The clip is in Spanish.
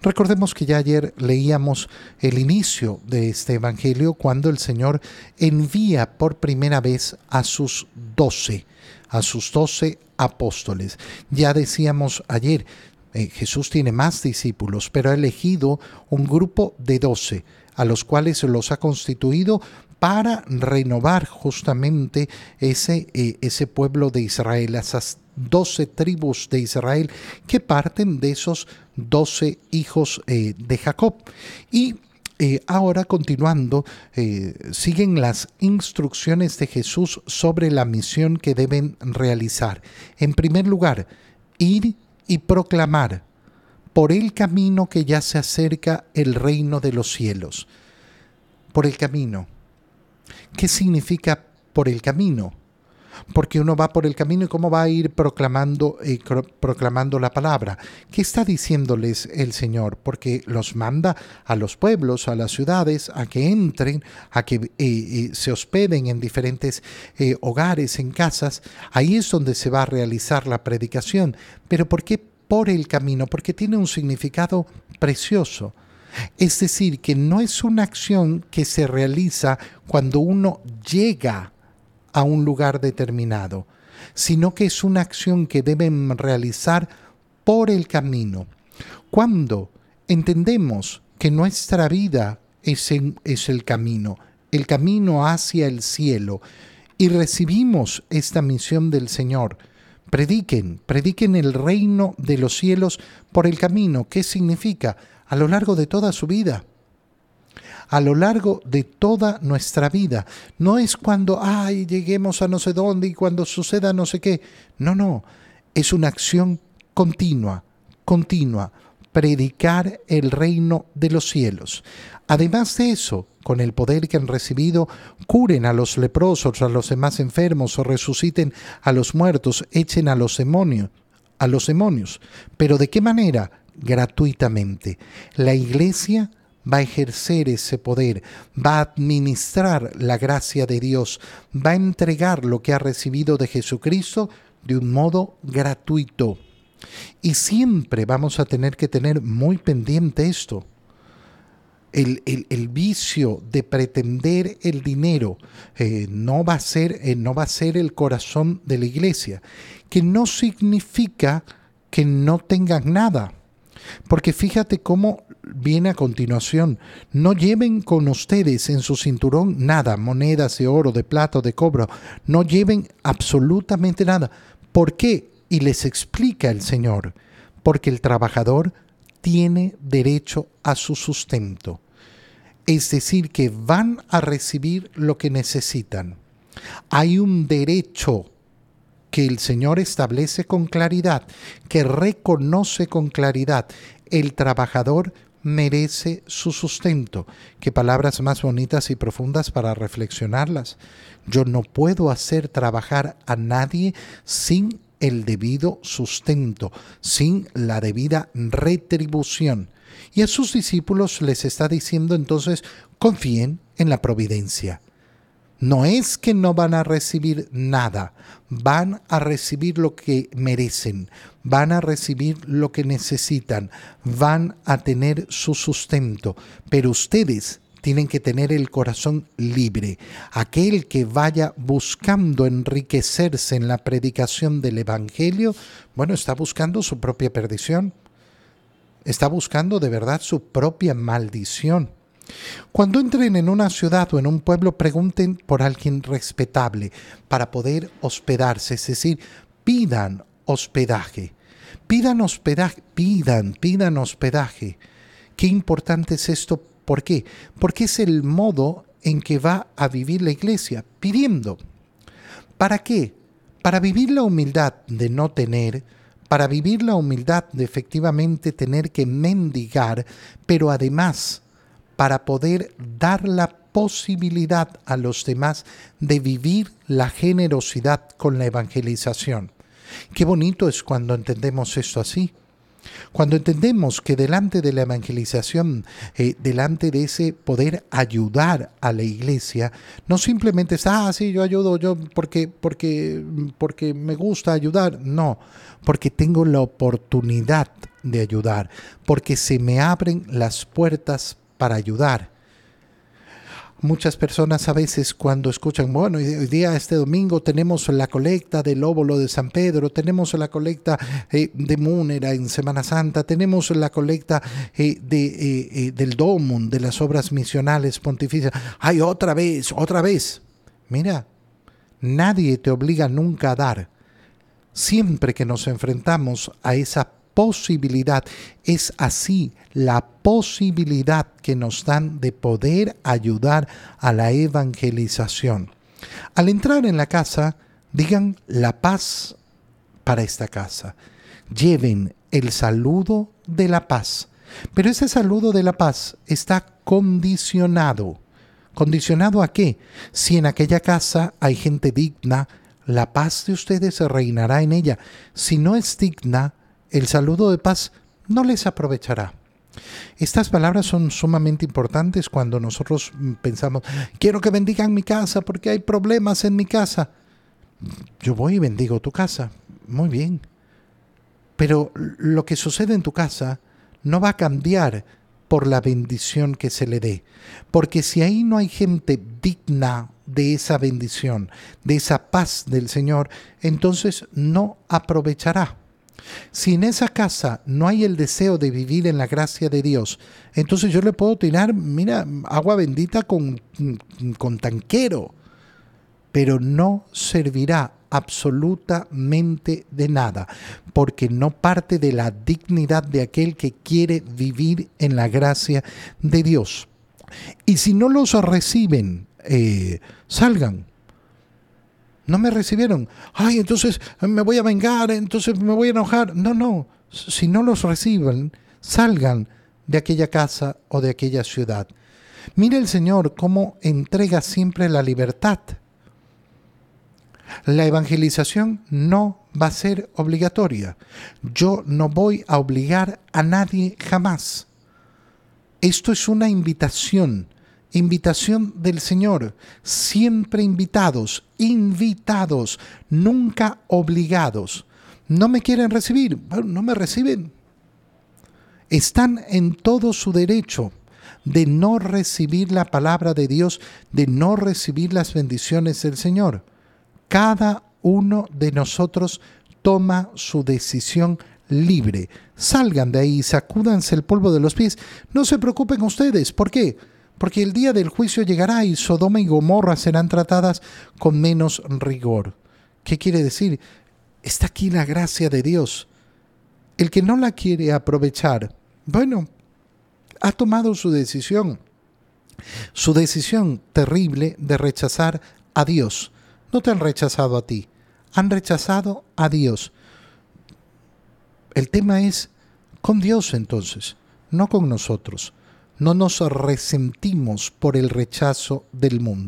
Recordemos que ya ayer leíamos el inicio de este Evangelio cuando el Señor envía por primera vez a sus doce, a sus doce apóstoles. Ya decíamos ayer, eh, Jesús tiene más discípulos, pero ha elegido un grupo de doce, a los cuales los ha constituido para renovar justamente ese, eh, ese pueblo de Israel, esas doce tribus de Israel que parten de esos doce hijos eh, de Jacob. Y eh, ahora continuando, siguen las instrucciones de Jesús sobre la misión que deben realizar. En primer lugar, ir y proclamar por el camino que ya se acerca el reino de los cielos. Por el camino ¿Qué significa por el camino? Porque uno va por el camino y cómo va a ir proclamando, eh, proclamando la palabra. ¿Qué está diciéndoles el Señor? Porque los manda a los pueblos, a las ciudades, a que entren, a que eh, eh, se hospeden en diferentes hogares, en casas. Ahí es donde se va a realizar la predicación. Pero ¿por qué por el camino? Porque tiene un significado precioso. Es decir, que no es una acción que se realiza cuando uno llega a un lugar determinado, sino que es una acción que deben realizar por el camino. Cuando entendemos que nuestra vida es, es el camino, el camino hacia el cielo, y recibimos esta misión del Señor, prediquen, prediquen el reino de los cielos por el camino. ¿Qué significa? A lo largo de toda su vida. A lo largo de toda nuestra vida. No es cuando, ay, lleguemos a no sé dónde y cuando suceda no sé qué. No, no. Es una acción continua, continua. Predicar el reino de los cielos. Además de eso, con el poder que han recibido, curen a los leprosos, a los demás enfermos, o resuciten a los muertos, echen a los demonios, a los demonios. Pero ¿de qué manera? Gratuitamente. La iglesia va a ejercer ese poder, va a administrar la gracia de Dios, va a entregar lo que ha recibido de Jesucristo de un modo gratuito. Y siempre vamos a tener que tener muy pendiente esto. El, vicio de pretender el dinero eh, no, va a ser, eh, no va a ser el corazón de la iglesia, que no significa que no tengan nada porque fíjate cómo viene a continuación. No lleven con ustedes en su cinturón nada, monedas de oro, de plata de cobro. No lleven absolutamente nada. ¿Por qué? Y les explica el Señor. Porque el trabajador tiene derecho a su sustento. Es decir, que van a recibir lo que necesitan. Hay un derecho que el Señor establece con claridad, que reconoce con claridad. El trabajador merece su sustento. Qué palabras más bonitas y profundas para reflexionarlas. Yo no puedo hacer trabajar a nadie sin el debido sustento, sin la debida retribución. Y a sus discípulos les está diciendo entonces, confíen en la providencia. No es que no van a recibir nada, van a recibir lo que merecen, van a recibir lo que necesitan, van a tener su sustento, pero ustedes tienen que tener el corazón libre. Aquel que vaya buscando enriquecerse en la predicación del Evangelio, bueno, está buscando su propia perdición, está buscando de verdad su propia maldición. Cuando entren en una ciudad o en un pueblo, pregunten por alguien respetable para poder hospedarse, es decir, pidan hospedaje. Pidan hospedaje, pidan, pidan hospedaje. Qué importante es esto. ¿Por qué? Porque es el modo en que va a vivir la iglesia, pidiendo. ¿Para qué? Para vivir la humildad de no tener, para vivir la humildad de efectivamente tener que mendigar, pero además para poder dar la posibilidad a los demás de vivir la generosidad con la evangelización. Qué bonito es cuando entendemos esto así. Cuando entendemos que delante de la evangelización, eh, delante de ese poder ayudar a la iglesia, no simplemente es, ah, sí, yo ayudo, yo porque, porque, porque me gusta ayudar, no, porque tengo la oportunidad de ayudar, porque se me abren las puertas para ayudar. Muchas personas a veces cuando escuchan, bueno, hoy día, este domingo, tenemos la colecta del óvulo de San Pedro, tenemos la colecta eh, de Múnera en Semana Santa, tenemos la colecta eh, de, eh, del Domum, de las obras misionales pontificias. ¡Ay, otra vez, otra vez! Mira, nadie te obliga nunca a dar. Siempre que nos enfrentamos a esa posibilidad. Es así la posibilidad que nos dan de poder ayudar a la evangelización. Al entrar en la casa, digan la paz para esta casa. Lleven el saludo de la paz. Pero ese saludo de la paz está condicionado. ¿Condicionado a qué? Si en aquella casa hay gente digna, la paz de ustedes reinará en ella. Si no es digna, el saludo de paz no les aprovechará. Estas palabras son sumamente importantes cuando nosotros pensamos, quiero que bendigan mi casa porque hay problemas en mi casa. Yo voy y bendigo tu casa. Muy bien. Pero lo que sucede en tu casa no va a cambiar por la bendición que se le dé. Porque si ahí no hay gente digna de esa bendición, de esa paz del Señor, entonces no aprovechará. Si en esa casa no hay el deseo de vivir en la gracia de Dios, entonces yo le puedo tirar, mira, agua bendita con, con tanquero, pero no servirá absolutamente de nada, porque no parte de la dignidad de aquel que quiere vivir en la gracia de Dios. Y si no los reciben, eh, salgan, no me recibieron. Ay, entonces me voy a vengar, entonces me voy a enojar. No, no. Si no los reciben, salgan de aquella casa o de aquella ciudad. Mire el Señor cómo entrega siempre la libertad. La evangelización no va a ser obligatoria. Yo no voy a obligar a nadie jamás. Esto es una invitación invitación del Señor, siempre invitados, invitados, nunca obligados. No me quieren recibir, bueno, no me reciben. Están en todo su derecho de no recibir la palabra de Dios, de no recibir las bendiciones del Señor. Cada uno de nosotros toma su decisión libre. Salgan de ahí, sacúdanse el polvo de los pies. No se preocupen ustedes. ¿Por qué? Porque el día del juicio llegará y Sodoma y Gomorra serán tratadas con menos rigor. ¿Qué quiere decir? Está aquí la gracia de Dios. El que no la quiere aprovechar, bueno, ha tomado su decisión. Su decisión terrible de rechazar a Dios. No te han rechazado a ti, han rechazado a Dios. El tema es con Dios entonces, no con nosotros no nos resentimos por el rechazo del mundo.